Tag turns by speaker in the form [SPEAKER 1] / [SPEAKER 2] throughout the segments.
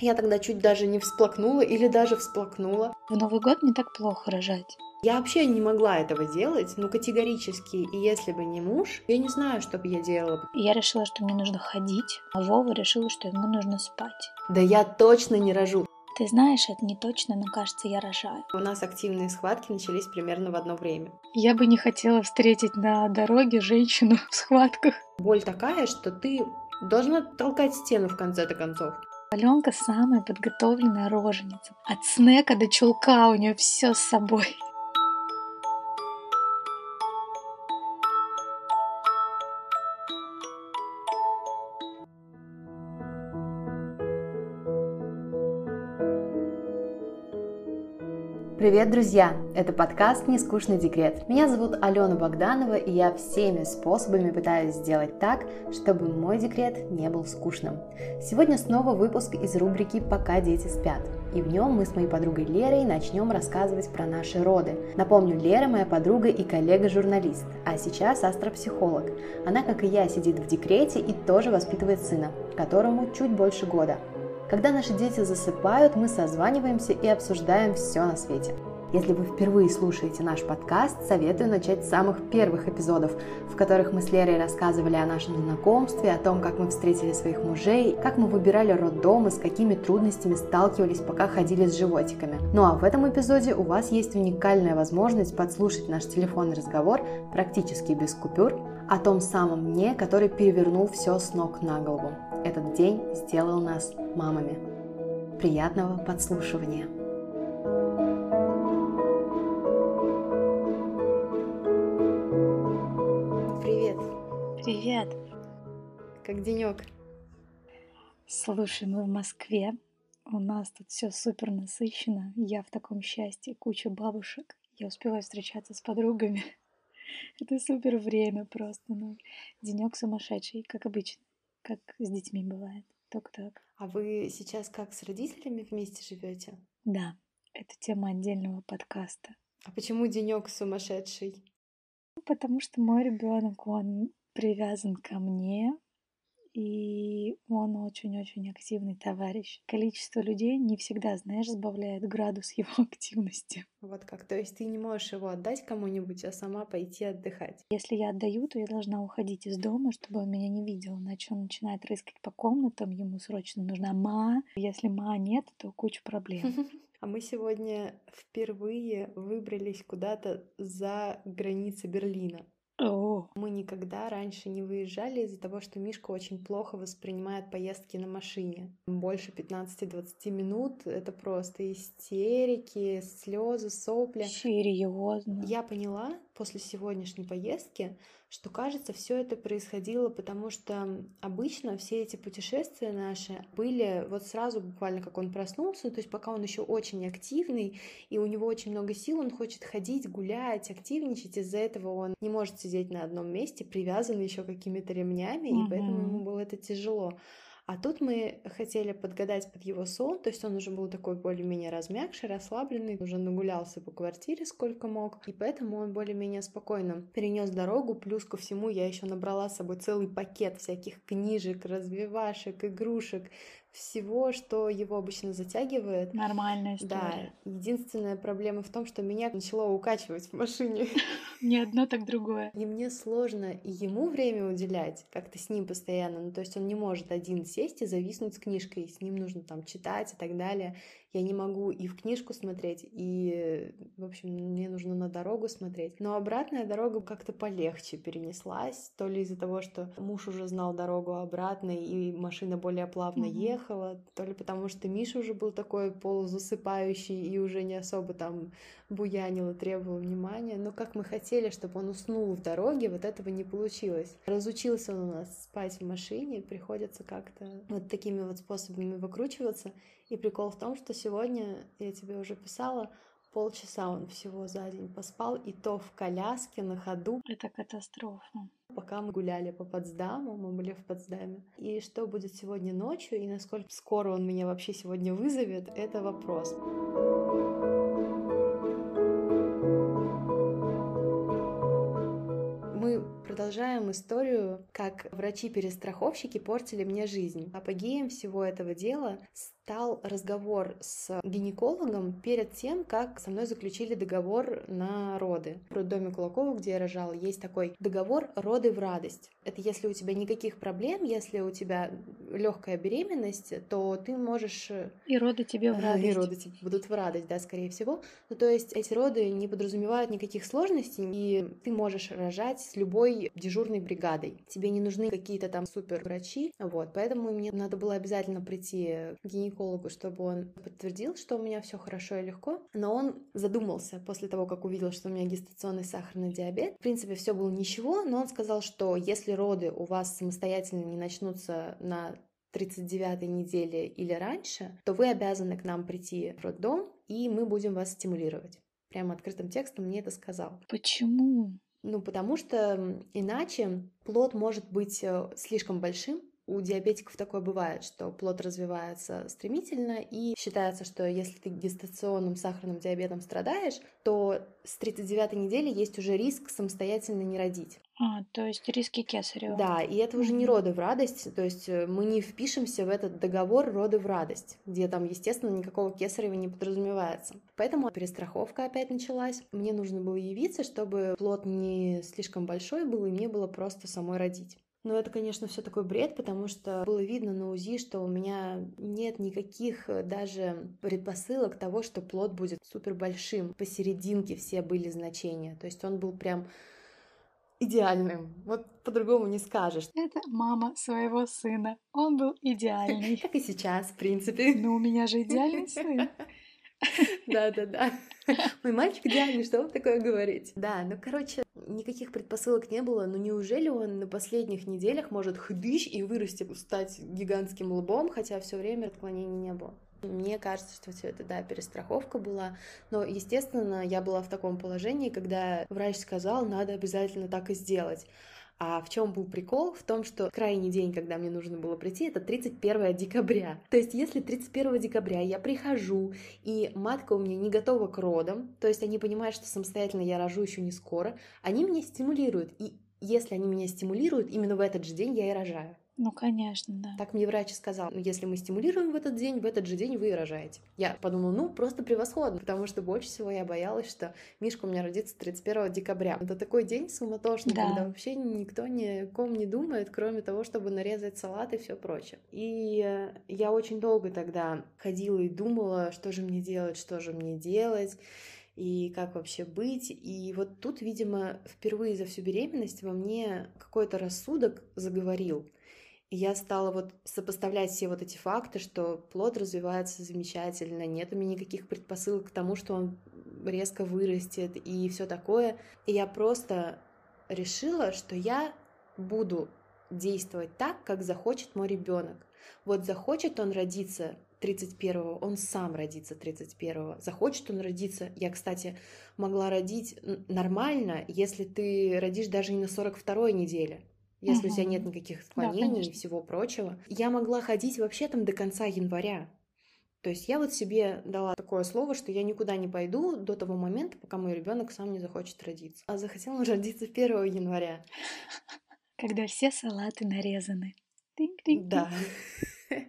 [SPEAKER 1] Я тогда чуть даже не всплакнула или даже всплакнула.
[SPEAKER 2] В Новый год не так плохо рожать.
[SPEAKER 1] Я вообще не могла этого делать, ну категорически. И если бы не муж, я не знаю, что бы я делала.
[SPEAKER 2] Я решила, что мне нужно ходить, а Вова решила, что ему нужно спать.
[SPEAKER 1] Да я точно не рожу.
[SPEAKER 2] Ты знаешь, это не точно, но кажется, я рожаю.
[SPEAKER 1] У нас активные схватки начались примерно в одно время.
[SPEAKER 2] Я бы не хотела встретить на дороге женщину в схватках.
[SPEAKER 1] Боль такая, что ты должна толкать стену в конце-то концов.
[SPEAKER 2] Аленка самая подготовленная роженица. От снека до чулка у нее все с собой.
[SPEAKER 1] Привет, друзья! Это подкаст «Нескучный декрет». Меня зовут Алена Богданова, и я всеми способами пытаюсь сделать так, чтобы мой декрет не был скучным. Сегодня снова выпуск из рубрики «Пока дети спят». И в нем мы с моей подругой Лерой начнем рассказывать про наши роды. Напомню, Лера моя подруга и коллега-журналист, а сейчас астропсихолог. Она, как и я, сидит в декрете и тоже воспитывает сына, которому чуть больше года. Когда наши дети засыпают, мы созваниваемся и обсуждаем все на свете. Если вы впервые слушаете наш подкаст, советую начать с самых первых эпизодов, в которых мы с Лерой рассказывали о нашем знакомстве, о том, как мы встретили своих мужей, как мы выбирали роддом и с какими трудностями сталкивались, пока ходили с животиками. Ну а в этом эпизоде у вас есть уникальная возможность подслушать наш телефонный разговор практически без купюр о том самом мне, который перевернул все с ног на голову. Этот день сделал нас мамами. Приятного подслушивания! Привет!
[SPEAKER 2] Привет!
[SPEAKER 1] Как денек?
[SPEAKER 2] Слушай, мы в Москве. У нас тут все супер насыщенно. Я в таком счастье, куча бабушек. Я успеваю встречаться с подругами. Это супер время просто. Ну, денек сумасшедший, как обычно как с детьми бывает. Только так.
[SPEAKER 1] А вы сейчас как с родителями вместе живете?
[SPEAKER 2] Да, это тема отдельного подкаста.
[SPEAKER 1] А почему денек сумасшедший?
[SPEAKER 2] Потому что мой ребенок, он привязан ко мне, и он очень-очень активный товарищ. Количество людей не всегда, знаешь, сбавляет градус его активности.
[SPEAKER 1] Вот как. То есть ты не можешь его отдать кому-нибудь, а сама пойти отдыхать.
[SPEAKER 2] Если я отдаю, то я должна уходить из дома, чтобы он меня не видел, иначе он начинает рыскать по комнатам, ему срочно нужна ма. Если ма нет, то куча проблем.
[SPEAKER 1] А мы сегодня впервые выбрались куда-то за границы Берлина.
[SPEAKER 2] О.
[SPEAKER 1] Мы никогда раньше не выезжали из-за того, что Мишка очень плохо воспринимает поездки на машине. Больше 15-20 минут — это просто истерики, слезы, сопли.
[SPEAKER 2] Серьезно?
[SPEAKER 1] Я поняла после сегодняшней поездки, что, кажется, все это происходило, потому что обычно все эти путешествия наши были вот сразу, буквально как он проснулся, то есть пока он еще очень активный, и у него очень много сил, он хочет ходить, гулять, активничать, из-за этого он не может сидеть на одном месте, привязан еще какими-то ремнями, угу. и поэтому ему было это тяжело. А тут мы хотели подгадать под его сон, то есть он уже был такой более-менее размягший, расслабленный, уже нагулялся по квартире сколько мог, и поэтому он более-менее спокойно перенес дорогу. Плюс ко всему я еще набрала с собой целый пакет всяких книжек, развивашек, игрушек, всего, что его обычно затягивает.
[SPEAKER 2] Нормальная история.
[SPEAKER 1] Да. Единственная проблема в том, что меня начало укачивать в машине.
[SPEAKER 2] Не одно, так другое.
[SPEAKER 1] И мне сложно ему время уделять, как-то с ним постоянно. Ну, то есть он не может один сесть и зависнуть с книжкой. С ним нужно там читать и так далее я не могу и в книжку смотреть, и, в общем, мне нужно на дорогу смотреть. Но обратная дорога как-то полегче перенеслась, то ли из-за того, что муж уже знал дорогу обратно, и машина более плавно mm-hmm. ехала, то ли потому, что Миша уже был такой полузасыпающий и уже не особо там буянил и требовал внимания. Но как мы хотели, чтобы он уснул в дороге, вот этого не получилось. Разучился он у нас спать в машине, приходится как-то вот такими вот способами выкручиваться. И прикол в том, что сегодня, я тебе уже писала, полчаса он всего за день поспал, и то в коляске на ходу.
[SPEAKER 2] Это катастрофа.
[SPEAKER 1] Пока мы гуляли по Потсдаму, мы были в Потсдаме. И что будет сегодня ночью, и насколько скоро он меня вообще сегодня вызовет, это вопрос. продолжаем историю, как врачи-перестраховщики портили мне жизнь. Апогеем всего этого дела стал разговор с гинекологом перед тем, как со мной заключили договор на роды. В роддоме Кулакова, где я рожала, есть такой договор «роды в радость». Это если у тебя никаких проблем, если у тебя легкая беременность, то ты можешь...
[SPEAKER 2] И роды тебе в радость.
[SPEAKER 1] И роды тебе будут в радость, да, скорее всего. Ну, то есть эти роды не подразумевают никаких сложностей, и ты можешь рожать с любой дежурной бригадой. Тебе не нужны какие-то там супер врачи, вот. Поэтому мне надо было обязательно прийти к гинекологу, чтобы он подтвердил, что у меня все хорошо и легко. Но он задумался после того, как увидел, что у меня гестационный сахарный диабет. В принципе, все было ничего, но он сказал, что если роды у вас самостоятельно не начнутся на 39 неделе или раньше, то вы обязаны к нам прийти в роддом, и мы будем вас стимулировать. Прямо открытым текстом мне это сказал.
[SPEAKER 2] Почему?
[SPEAKER 1] Ну, потому что иначе плод может быть э, слишком большим, у диабетиков такое бывает, что плод развивается стремительно, и считается, что если ты гестационным сахарным диабетом страдаешь, то с 39 недели есть уже риск самостоятельно не родить.
[SPEAKER 2] А, то есть риски кесарева.
[SPEAKER 1] Да, и это уже не роды в радость, то есть э, мы не впишемся в этот договор роды в радость, где там, естественно, никакого кесарева не подразумевается. Поэтому перестраховка опять началась. Мне нужно было явиться, чтобы плод не слишком большой был, и мне было просто самой родить. Но это, конечно, все такой бред, потому что было видно на УЗИ, что у меня нет никаких э, даже предпосылок того, что плод будет супер большим. Посерединке все были значения. То есть он был прям идеальным. Вот по-другому не скажешь.
[SPEAKER 2] Это мама своего сына. Он был идеальный.
[SPEAKER 1] Как и сейчас, в принципе.
[SPEAKER 2] Ну, у меня же идеальный сын.
[SPEAKER 1] Да-да-да. Мой мальчик идеальный, что вам такое говорить? Да, ну, короче, никаких предпосылок не было, но неужели он на последних неделях может хдыщ и вырасти, стать гигантским лбом, хотя все время отклонений не было? Мне кажется, что все это, да, перестраховка была. Но, естественно, я была в таком положении, когда врач сказал, надо обязательно так и сделать. А в чем был прикол? В том, что крайний день, когда мне нужно было прийти, это 31 декабря. То есть, если 31 декабря я прихожу, и матка у меня не готова к родам, то есть они понимают, что самостоятельно я рожу еще не скоро, они меня стимулируют. И если они меня стимулируют, именно в этот же день я и рожаю.
[SPEAKER 2] Ну, конечно, да.
[SPEAKER 1] Так мне врач сказал, ну, если мы стимулируем в этот день, в этот же день вы и рожаете. Я подумала, ну, просто превосходно, потому что больше всего я боялась, что Мишка у меня родится 31 декабря. Это такой день суматошный, да. когда вообще никто ни о ком не думает, кроме того, чтобы нарезать салат и все прочее. И э, я очень долго тогда ходила и думала, что же мне делать, что же мне делать и как вообще быть. И вот тут, видимо, впервые за всю беременность во мне какой-то рассудок заговорил. Я стала вот сопоставлять все вот эти факты, что плод развивается замечательно, нет у меня никаких предпосылок к тому, что он резко вырастет и все такое. И я просто решила, что я буду действовать так, как захочет мой ребенок. Вот захочет он родиться 31-го, он сам родится 31-го. Захочет он родиться. Я, кстати, могла родить нормально, если ты родишь даже и на 42-й неделе если угу. у тебя нет никаких отклонений да, и всего прочего. Я могла ходить вообще там до конца января. То есть я вот себе дала такое слово, что я никуда не пойду до того момента, пока мой ребенок сам не захочет родиться. А захотел он родиться 1 января.
[SPEAKER 2] Когда все салаты нарезаны.
[SPEAKER 1] Да.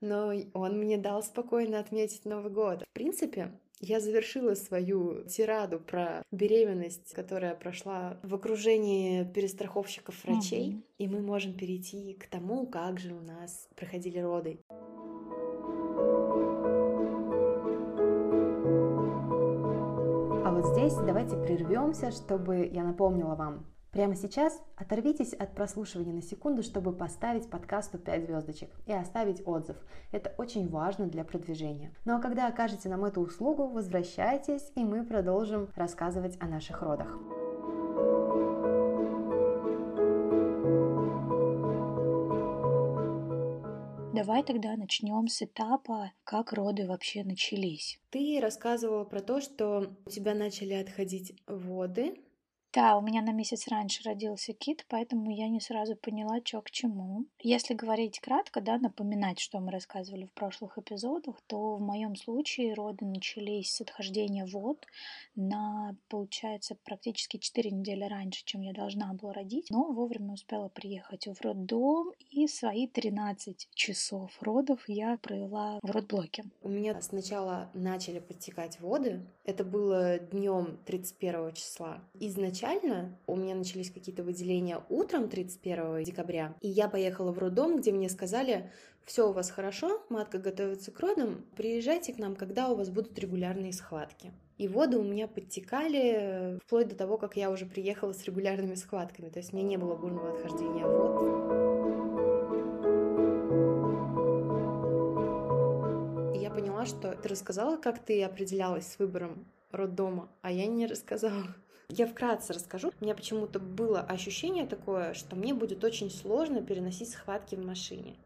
[SPEAKER 1] Но он мне дал спокойно отметить Новый год. В принципе, я завершила свою тираду про беременность, которая прошла в окружении перестраховщиков врачей, mm-hmm. и мы можем перейти к тому, как же у нас проходили роды. А вот здесь давайте прервемся, чтобы я напомнила вам, Прямо сейчас оторвитесь от прослушивания на секунду, чтобы поставить подкасту 5 звездочек и оставить отзыв. Это очень важно для продвижения. Ну а когда окажете нам эту услугу, возвращайтесь, и мы продолжим рассказывать о наших родах.
[SPEAKER 2] Давай тогда начнем с этапа, как роды вообще начались.
[SPEAKER 1] Ты рассказывала про то, что у тебя начали отходить воды,
[SPEAKER 2] Да, у меня на месяц раньше родился кит, поэтому я не сразу поняла, что к чему. Если говорить кратко, да, напоминать, что мы рассказывали в прошлых эпизодах, то в моем случае роды начались с отхождения вод на, получается, практически 4 недели раньше, чем я должна была родить, но вовремя успела приехать в роддом, и свои 13 часов родов я провела в родблоке.
[SPEAKER 1] У меня сначала начали подтекать воды, это было днем 31 числа. Изначально изначально у меня начались какие-то выделения утром 31 декабря, и я поехала в роддом, где мне сказали, все у вас хорошо, матка готовится к родам, приезжайте к нам, когда у вас будут регулярные схватки. И воды у меня подтекали вплоть до того, как я уже приехала с регулярными схватками. То есть у меня не было бурного отхождения вод. Я поняла, что ты рассказала, как ты определялась с выбором роддома, а я не рассказала. Я вкратце расскажу. У меня почему-то было ощущение такое, что мне будет очень сложно переносить схватки в машине.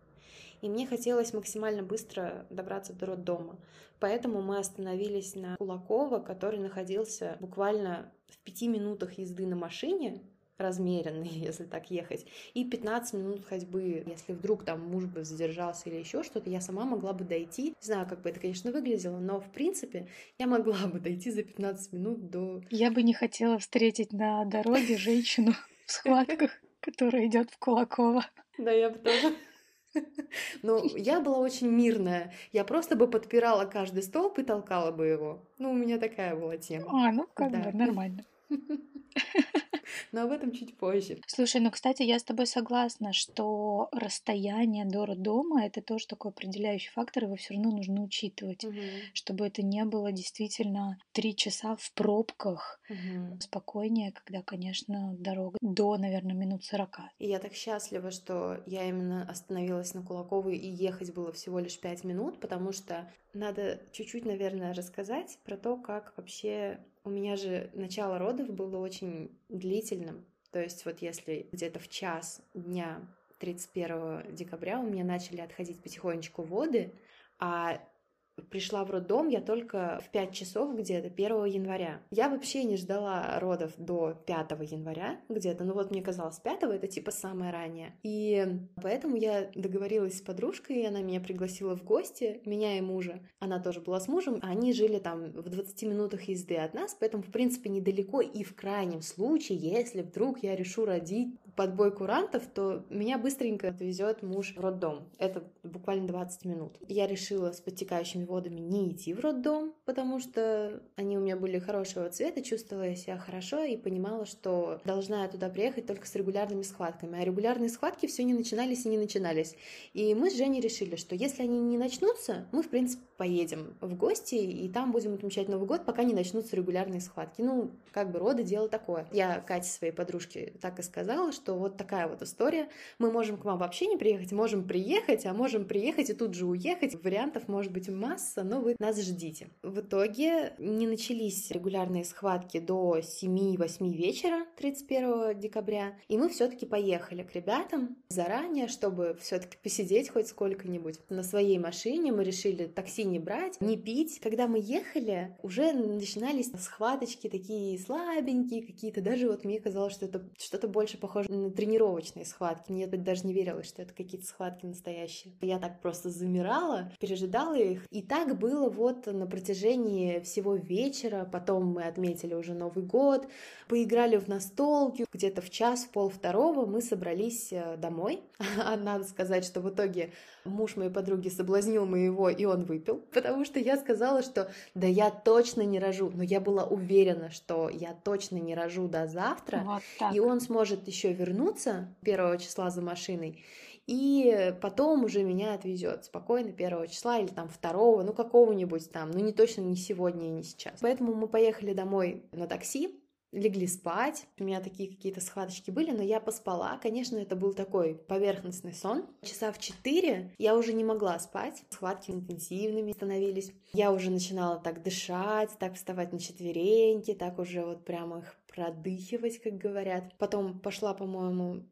[SPEAKER 1] И мне хотелось максимально быстро добраться до роддома. Поэтому мы остановились на Кулакова, который находился буквально в пяти минутах езды на машине размеренный, если так ехать, и 15 минут ходьбы, если вдруг там муж бы задержался или еще что-то, я сама могла бы дойти. Не знаю, как бы это, конечно, выглядело, но в принципе я могла бы дойти за 15 минут до...
[SPEAKER 2] Я бы не хотела встретить на дороге женщину в схватках, которая идет в Кулакова.
[SPEAKER 1] Да, я бы тоже. Ну, я была очень мирная. Я просто бы подпирала каждый столб и толкала бы его. Ну, у меня такая была тема.
[SPEAKER 2] А, ну, как да. бы нормально.
[SPEAKER 1] но об этом чуть позже.
[SPEAKER 2] Слушай, ну, кстати, я с тобой согласна, что расстояние до роддома — это тоже такой определяющий фактор, его все равно нужно учитывать, угу. чтобы это не было действительно три часа в пробках, угу. спокойнее, когда, конечно, дорога до, наверное, минут сорока.
[SPEAKER 1] И я так счастлива, что я именно остановилась на Кулаковой, и ехать было всего лишь пять минут, потому что надо чуть-чуть, наверное, рассказать про то, как вообще у меня же начало родов было очень длительным. То есть вот если где-то в час дня 31 декабря у меня начали отходить потихонечку воды, а Пришла в роддом я только в 5 часов где-то 1 января. Я вообще не ждала родов до 5 января где-то. Ну вот мне казалось 5 это типа самое раннее. И поэтому я договорилась с подружкой, и она меня пригласила в гости, меня и мужа. Она тоже была с мужем. Они жили там в 20 минутах езды от нас, поэтому в принципе недалеко. И в крайнем случае, если вдруг я решу родить под бой курантов, то меня быстренько отвезет муж в роддом. Это буквально 20 минут. Я решила с подтекающими водами не идти в роддом, потому что они у меня были хорошего цвета, чувствовала я себя хорошо и понимала, что должна я туда приехать только с регулярными схватками. А регулярные схватки все не начинались и не начинались. И мы с Женей решили, что если они не начнутся, мы, в принципе, поедем в гости, и там будем отмечать Новый год, пока не начнутся регулярные схватки. Ну, как бы роды дело такое. Я Кате, своей подружке, так и сказала, что вот такая вот история. Мы можем к вам вообще не приехать, можем приехать, а можем приехать и тут же уехать. Вариантов может быть масса, но вы нас ждите. В итоге не начались регулярные схватки до 7-8 вечера 31 декабря, и мы все-таки поехали к ребятам заранее, чтобы все-таки посидеть хоть сколько-нибудь. На своей машине мы решили такси не брать, не пить. Когда мы ехали, уже начинались схваточки такие слабенькие какие-то. Даже вот мне казалось, что это что-то больше похоже тренировочные схватки. Мне даже не верилось, что это какие-то схватки настоящие. Я так просто замирала, пережидала их. И так было вот на протяжении всего вечера. Потом мы отметили уже Новый год, поиграли в настолки. Где-то в час, в пол второго мы собрались э, домой. А надо сказать, что в итоге муж моей подруги соблазнил моего, и он выпил, потому что я сказала, что да я точно не рожу, но я была уверена, что я точно не рожу до завтра, вот и он сможет еще вернуться первого числа за машиной, и потом уже меня отвезет спокойно первого числа или там второго, ну какого-нибудь там, ну не точно не сегодня и не сейчас. Поэтому мы поехали домой на такси, легли спать. У меня такие какие-то схваточки были, но я поспала. Конечно, это был такой поверхностный сон. Часа в четыре я уже не могла спать. Схватки интенсивными становились. Я уже начинала так дышать, так вставать на четвереньки, так уже вот прямо их продыхивать, как говорят. Потом пошла, по-моему,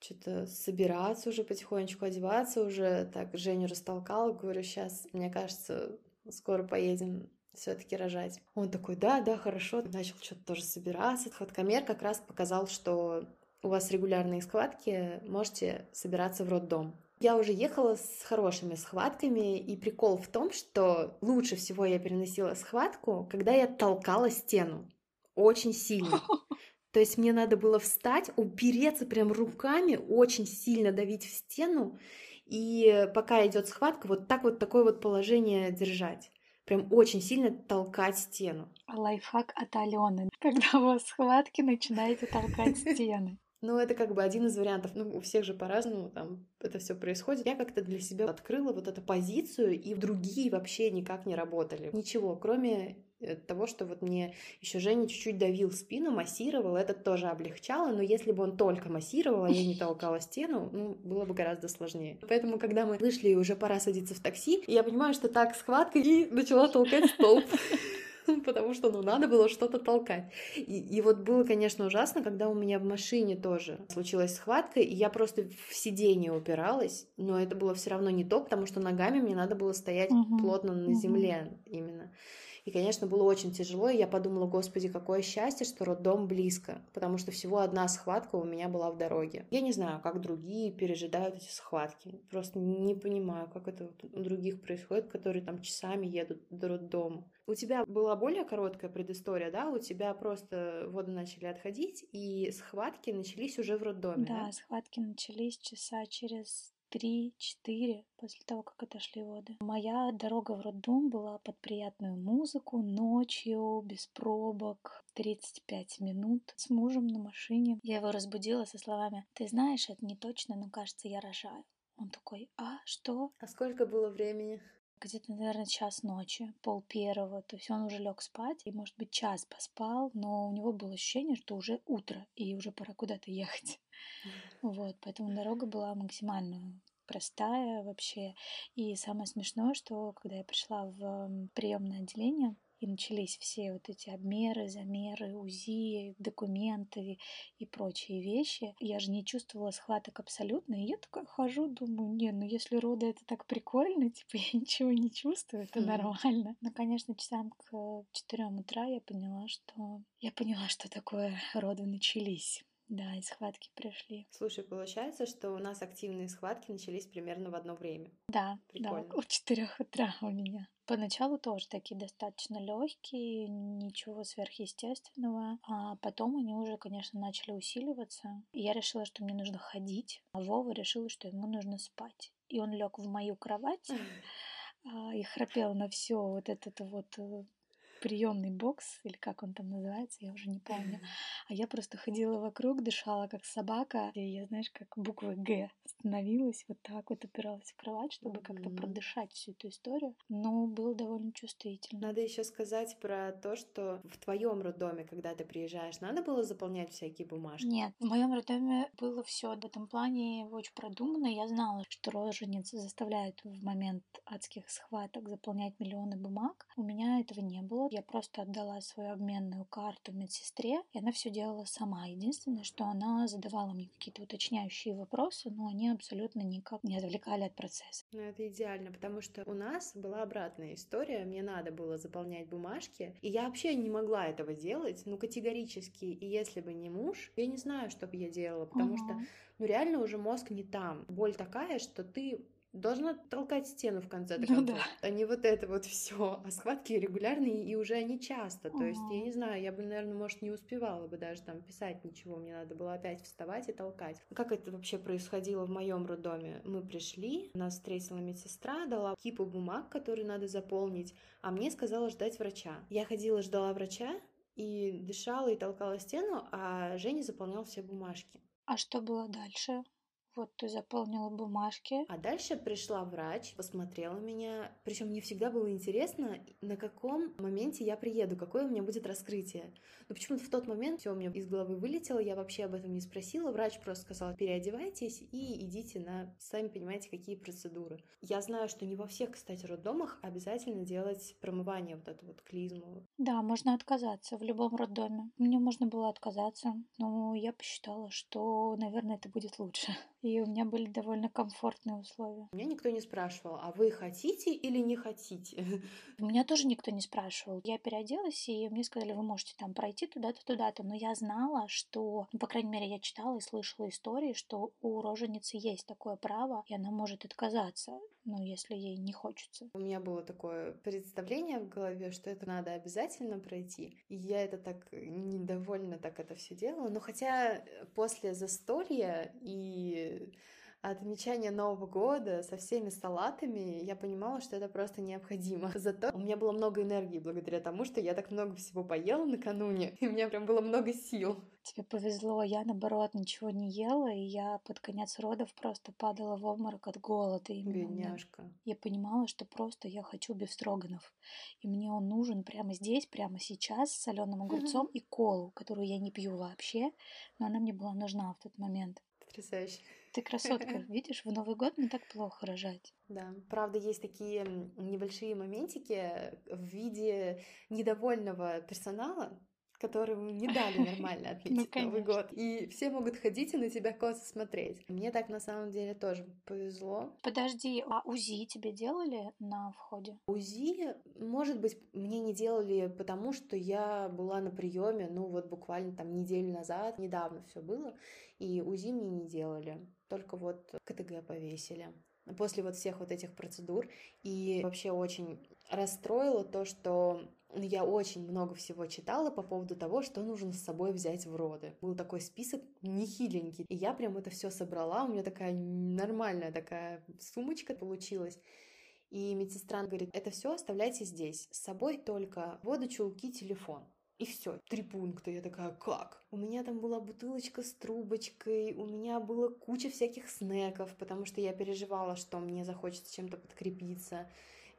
[SPEAKER 1] что-то собираться уже потихонечку, одеваться уже. Так Женю растолкала, говорю, сейчас, мне кажется, скоро поедем все-таки рожать. Он такой, да, да, хорошо. Начал что-то тоже собираться. Схваткомер как раз показал, что у вас регулярные схватки, можете собираться в роддом. Я уже ехала с хорошими схватками, и прикол в том, что лучше всего я переносила схватку, когда я толкала стену очень сильно. То есть мне надо было встать, упереться прям руками, очень сильно давить в стену, и пока идет схватка, вот так вот такое вот положение держать. Прям очень сильно толкать стену.
[SPEAKER 2] Лайфхак от Алены. Когда у вас схватки, начинаете толкать стены.
[SPEAKER 1] Ну, это как бы один из вариантов. Ну, у всех же по-разному там это все происходит. Я как-то для себя открыла вот эту позицию, и другие вообще никак не работали. Ничего, кроме э, того, что вот мне еще Женя чуть-чуть давил спину, массировал, это тоже облегчало, но если бы он только массировал, а я не толкала стену, ну, было бы гораздо сложнее. Поэтому, когда мы вышли, и уже пора садиться в такси, я понимаю, что так схватка, и начала толкать столб. потому что, ну, надо было что-то толкать. И, и вот было, конечно, ужасно, когда у меня в машине тоже случилась схватка, и я просто в сиденье упиралась, но это было все равно не то, потому что ногами мне надо было стоять угу, плотно на земле угу. именно. И, конечно, было очень тяжело, и я подумала, господи, какое счастье, что роддом близко, потому что всего одна схватка у меня была в дороге. Я не знаю, как другие пережидают эти схватки. Просто не понимаю, как это у других происходит, которые там часами едут до роддома. У тебя была более короткая предыстория, да? У тебя просто воды начали отходить, и схватки начались уже в роддоме.
[SPEAKER 2] Да, да? схватки начались часа через три-четыре после того, как отошли воды. Моя дорога в роддом была под приятную музыку, ночью, без пробок, 35 минут с мужем на машине. Я его разбудила со словами «Ты знаешь, это не точно, но кажется, я рожаю». Он такой «А, что?»
[SPEAKER 1] А сколько было времени?
[SPEAKER 2] Где-то, наверное, час ночи, пол первого, то есть он уже лег спать, и, может быть, час поспал, но у него было ощущение, что уже утро, и уже пора куда-то ехать. Вот, поэтому дорога была максимально простая вообще. И самое смешное, что когда я пришла в приемное отделение, и начались все вот эти обмеры, замеры, УЗИ, документы и прочие вещи. Я же не чувствовала схваток абсолютно, и я такая хожу, думаю, не, ну если роды это так прикольно, типа я ничего не чувствую, это нормально. Но, конечно, часам к четырем утра я поняла, что я поняла, что такое роды начались. Да, и схватки пришли.
[SPEAKER 1] Слушай, получается, что у нас активные схватки начались примерно в одно время.
[SPEAKER 2] Да, Прикольно. да, у четырех утра у меня. Поначалу тоже такие достаточно легкие, ничего сверхъестественного, а потом они уже, конечно, начали усиливаться. И я решила, что мне нужно ходить, а Вова решил, что ему нужно спать. И он лег в мою кровать а, и храпел на все вот этот вот э, приемный бокс, или как он там называется, я уже не помню. А я просто ходила вокруг, дышала как собака, и я, знаешь, как буквы Г становилась, вот так вот опиралась в кровать, чтобы как-то продышать всю эту историю. Но было довольно чувствительно.
[SPEAKER 1] Надо еще сказать про то, что в твоем роддоме, когда ты приезжаешь, надо было заполнять всякие бумажки?
[SPEAKER 2] Нет, в моем роддоме было все в этом плане очень продумано. Я знала, что рожениц заставляют в момент адских схваток заполнять миллионы бумаг. У меня этого не было. Я просто отдала свою обменную карту медсестре, и она все делала сама. Единственное, что она задавала мне какие-то уточняющие вопросы, но они абсолютно никак не отвлекали от процесса.
[SPEAKER 1] Ну, это идеально, потому что у нас была обратная история. Мне надо было заполнять бумажки, и я вообще не могла этого делать, ну, категорически. И если бы не муж, я не знаю, что бы я делала, потому uh-huh. что, ну, реально уже мозг не там. Боль такая, что ты должна толкать стену в конце ну, концов, да. а не вот это вот все. А схватки регулярные и уже они часто. То есть, я не знаю, я бы, наверное, может, не успевала бы даже там писать ничего. Мне надо было опять вставать и толкать. Как это вообще происходило в моем роддоме? Мы пришли, нас встретила медсестра, дала кипу бумаг, которые надо заполнить, а мне сказала ждать врача. Я ходила, ждала врача, и дышала и толкала стену, а Женя заполнял все бумажки.
[SPEAKER 2] А что было дальше? Вот ты заполнила бумажки.
[SPEAKER 1] А дальше пришла врач, посмотрела меня. Причем мне всегда было интересно, на каком моменте я приеду, какое у меня будет раскрытие. Но почему-то в тот момент все у меня из головы вылетело, я вообще об этом не спросила. Врач просто сказал, переодевайтесь и идите на, сами понимаете, какие процедуры. Я знаю, что не во всех, кстати, роддомах обязательно делать промывание, вот эту вот клизму.
[SPEAKER 2] Да, можно отказаться в любом роддоме. Мне можно было отказаться, но я посчитала, что, наверное, это будет лучше и у меня были довольно комфортные условия.
[SPEAKER 1] Меня никто не спрашивал, а вы хотите или не хотите?
[SPEAKER 2] Меня тоже никто не спрашивал. Я переоделась, и мне сказали, вы можете там пройти туда-то, туда-то. Но я знала, что, ну, по крайней мере, я читала и слышала истории, что у роженицы есть такое право, и она может отказаться ну, если ей не хочется.
[SPEAKER 1] У меня было такое представление в голове, что это надо обязательно пройти. И я это так недовольно так это все делала. Но хотя после застолья и отмечания Нового года со всеми салатами, я понимала, что это просто необходимо. Зато у меня было много энергии благодаря тому, что я так много всего поела накануне, и у меня прям было много сил.
[SPEAKER 2] Тебе повезло, я наоборот ничего не ела, и я под конец родов просто падала в обморок от голода.
[SPEAKER 1] Именно. Бедняжка.
[SPEAKER 2] Я понимала, что просто я хочу бифстроганов, и мне он нужен прямо здесь, прямо сейчас, с соленым огурцом и колу, которую я не пью вообще, но она мне была нужна в тот момент.
[SPEAKER 1] Потрясающе.
[SPEAKER 2] Ты красотка. Видишь, в Новый год не так плохо рожать.
[SPEAKER 1] Да, правда, есть такие небольшие моментики в виде недовольного персонала, которому не дали нормально отметить ну, Новый год. И все могут ходить и на тебя косо смотреть. Мне так на самом деле тоже повезло.
[SPEAKER 2] Подожди, а УЗИ тебе делали на входе?
[SPEAKER 1] УЗИ, может быть, мне не делали, потому что я была на приеме, ну вот буквально там неделю назад, недавно все было, и УЗИ мне не делали. Только вот КТГ повесили после вот всех вот этих процедур. И вообще очень расстроило то, что я очень много всего читала по поводу того, что нужно с собой взять в роды. Был такой список нехиленький. И я прям это все собрала. У меня такая нормальная такая сумочка получилась. И медсестра говорит, это все оставляйте здесь. С собой только воду, чулки, телефон. И все, три пункта. Я такая, как? У меня там была бутылочка с трубочкой, у меня было куча всяких снеков, потому что я переживала, что мне захочется чем-то подкрепиться.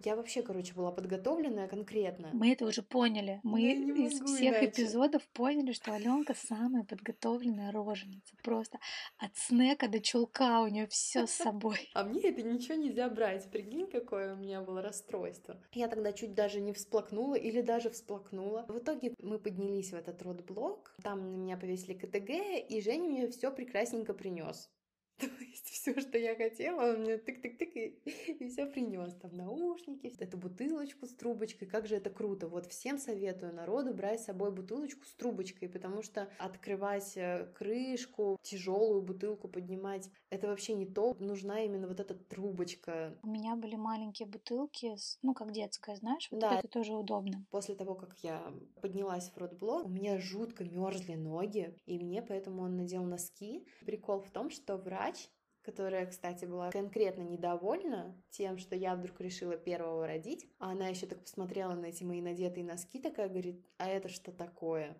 [SPEAKER 1] Я вообще, короче, была подготовленная конкретно.
[SPEAKER 2] Мы это уже поняли. Мы из всех иначе. эпизодов поняли, что Аленка самая подготовленная роженица. Просто от снека до чулка у нее все с собой.
[SPEAKER 1] А мне это ничего нельзя брать. Прикинь, какое у меня было расстройство. Я тогда чуть даже не всплакнула или даже всплакнула. В итоге мы поднялись в этот родблок. Там на меня повесили КТГ, и Женя мне все прекрасненько принес. То есть все, что я хотела, он мне тык-тык-тык и, и все принес. Там наушники, эту бутылочку с трубочкой. Как же это круто. Вот всем советую народу брать с собой бутылочку с трубочкой, потому что открывать э, крышку, тяжелую бутылку поднимать, это вообще не то. Нужна именно вот эта трубочка.
[SPEAKER 2] У меня были маленькие бутылки, ну, как детская, знаешь, вот да. это тоже удобно.
[SPEAKER 1] После того, как я поднялась в родблок, у меня жутко мерзли ноги, и мне поэтому он надел носки. Прикол в том, что врач врач, которая, кстати, была конкретно недовольна тем, что я вдруг решила первого родить. А она еще так посмотрела на эти мои надетые носки, такая говорит, а это что такое?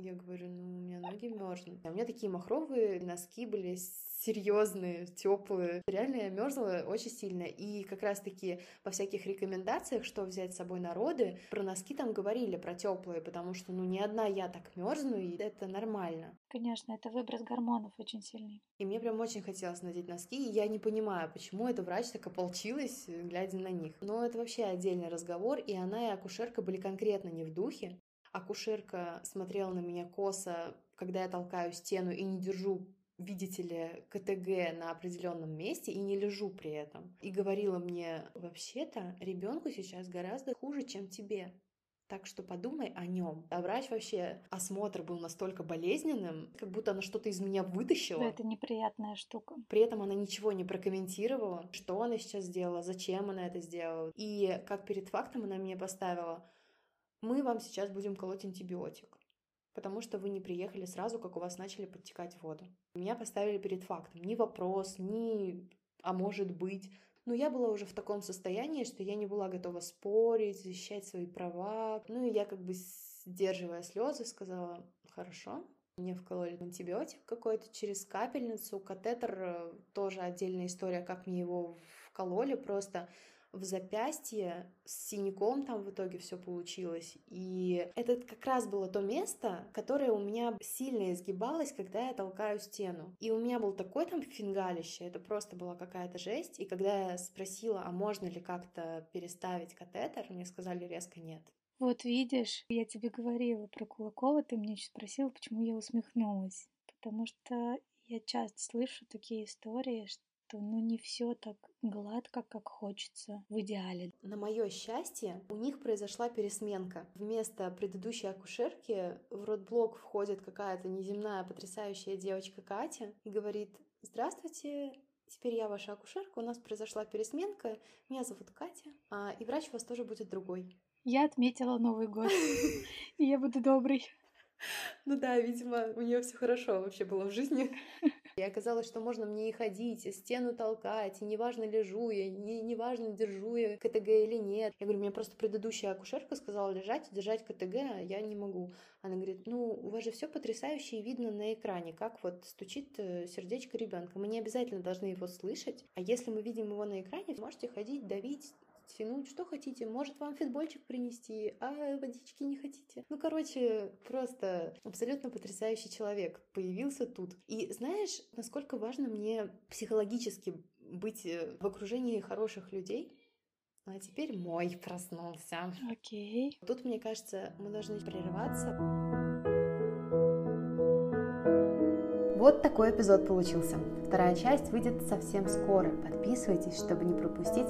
[SPEAKER 1] Я говорю, ну, у меня ноги мерзнут. А у меня такие махровые носки были серьезные, теплые. Реально я мерзла очень сильно. И как раз-таки во всяких рекомендациях, что взять с собой на роды, про носки там говорили, про теплые, потому что, ну, не одна я так мерзну, и это нормально.
[SPEAKER 2] Конечно, это выброс гормонов очень сильный.
[SPEAKER 1] И мне прям очень хотелось надеть носки, и я не понимаю, почему эта врач так ополчилась, глядя на них. Но это вообще отдельный разговор, и она и акушерка были конкретно не в духе. Акушерка смотрела на меня косо, когда я толкаю стену и не держу видите ли, КТГ на определенном месте и не лежу при этом. И говорила мне, вообще-то ребенку сейчас гораздо хуже, чем тебе. Так что подумай о нем. А врач вообще, осмотр был настолько болезненным, как будто она что-то из меня вытащила.
[SPEAKER 2] Да, это неприятная штука.
[SPEAKER 1] При этом она ничего не прокомментировала, что она сейчас сделала, зачем она это сделала. И как перед фактом она мне поставила, мы вам сейчас будем колоть антибиотик, потому что вы не приехали сразу, как у вас начали подтекать воду. Меня поставили перед фактом. Ни вопрос, ни «а может быть». Но я была уже в таком состоянии, что я не была готова спорить, защищать свои права. Ну и я как бы, сдерживая слезы, сказала «хорошо». Мне вкололи антибиотик какой-то через капельницу, катетер, э, тоже отдельная история, как мне его вкололи, просто в запястье с синяком там в итоге все получилось. И это как раз было то место, которое у меня сильно изгибалось, когда я толкаю стену. И у меня был такой там фингалище, это просто была какая-то жесть. И когда я спросила, а можно ли как-то переставить катетер, мне сказали резко нет.
[SPEAKER 2] Вот видишь, я тебе говорила про Кулакова, ты мне еще спросила, почему я усмехнулась. Потому что Я часто слышу такие истории, что ну не все так гладко, как хочется в идеале.
[SPEAKER 1] На мое счастье, у них произошла пересменка. Вместо предыдущей акушерки в родблок входит какая-то неземная потрясающая девочка Катя и говорит, здравствуйте, Теперь я ваша акушерка, у нас произошла пересменка, меня зовут Катя, а, и врач у вас тоже будет другой.
[SPEAKER 2] Я отметила Новый год, и я буду добрый.
[SPEAKER 1] Ну да, видимо, у нее все хорошо вообще было в жизни. И оказалось, что можно мне и ходить, и стену толкать, и неважно, лежу я, не, неважно, держу я КТГ или нет. Я говорю, мне просто предыдущая акушерка сказала лежать и держать КТГ, а я не могу. Она говорит, ну, у вас же все потрясающе и видно на экране, как вот стучит э, сердечко ребенка. Мы не обязательно должны его слышать, а если мы видим его на экране, можете ходить, давить, тянуть, что хотите. Может вам фитбольчик принести, а водички не хотите. Ну, короче, просто абсолютно потрясающий человек появился тут. И знаешь, насколько важно мне психологически быть э, в окружении хороших людей, а теперь мой проснулся.
[SPEAKER 2] Окей.
[SPEAKER 1] Okay. Тут, мне кажется, мы должны прерываться. Вот такой эпизод получился. Вторая часть выйдет совсем скоро. Подписывайтесь, чтобы не пропустить,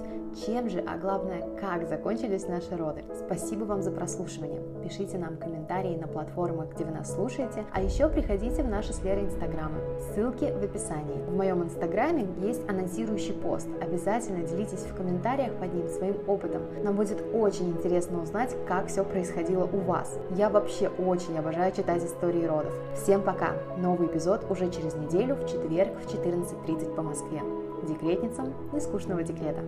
[SPEAKER 1] чем же, а главное, как закончились наши роды. Спасибо вам за прослушивание. Пишите нам комментарии на платформах, где вы нас слушаете, а еще приходите в наши с Лерой инстаграмы. Ссылки в описании. В моем инстаграме есть анонсирующий пост. Обязательно делитесь в комментариях под ним своим опытом. Нам будет очень интересно узнать, как все происходило у вас. Я вообще очень обожаю читать истории родов. Всем пока! Новый эпизод уже через неделю в четверг в 4 14.30 по Москве. Декретницам нескучного декрета.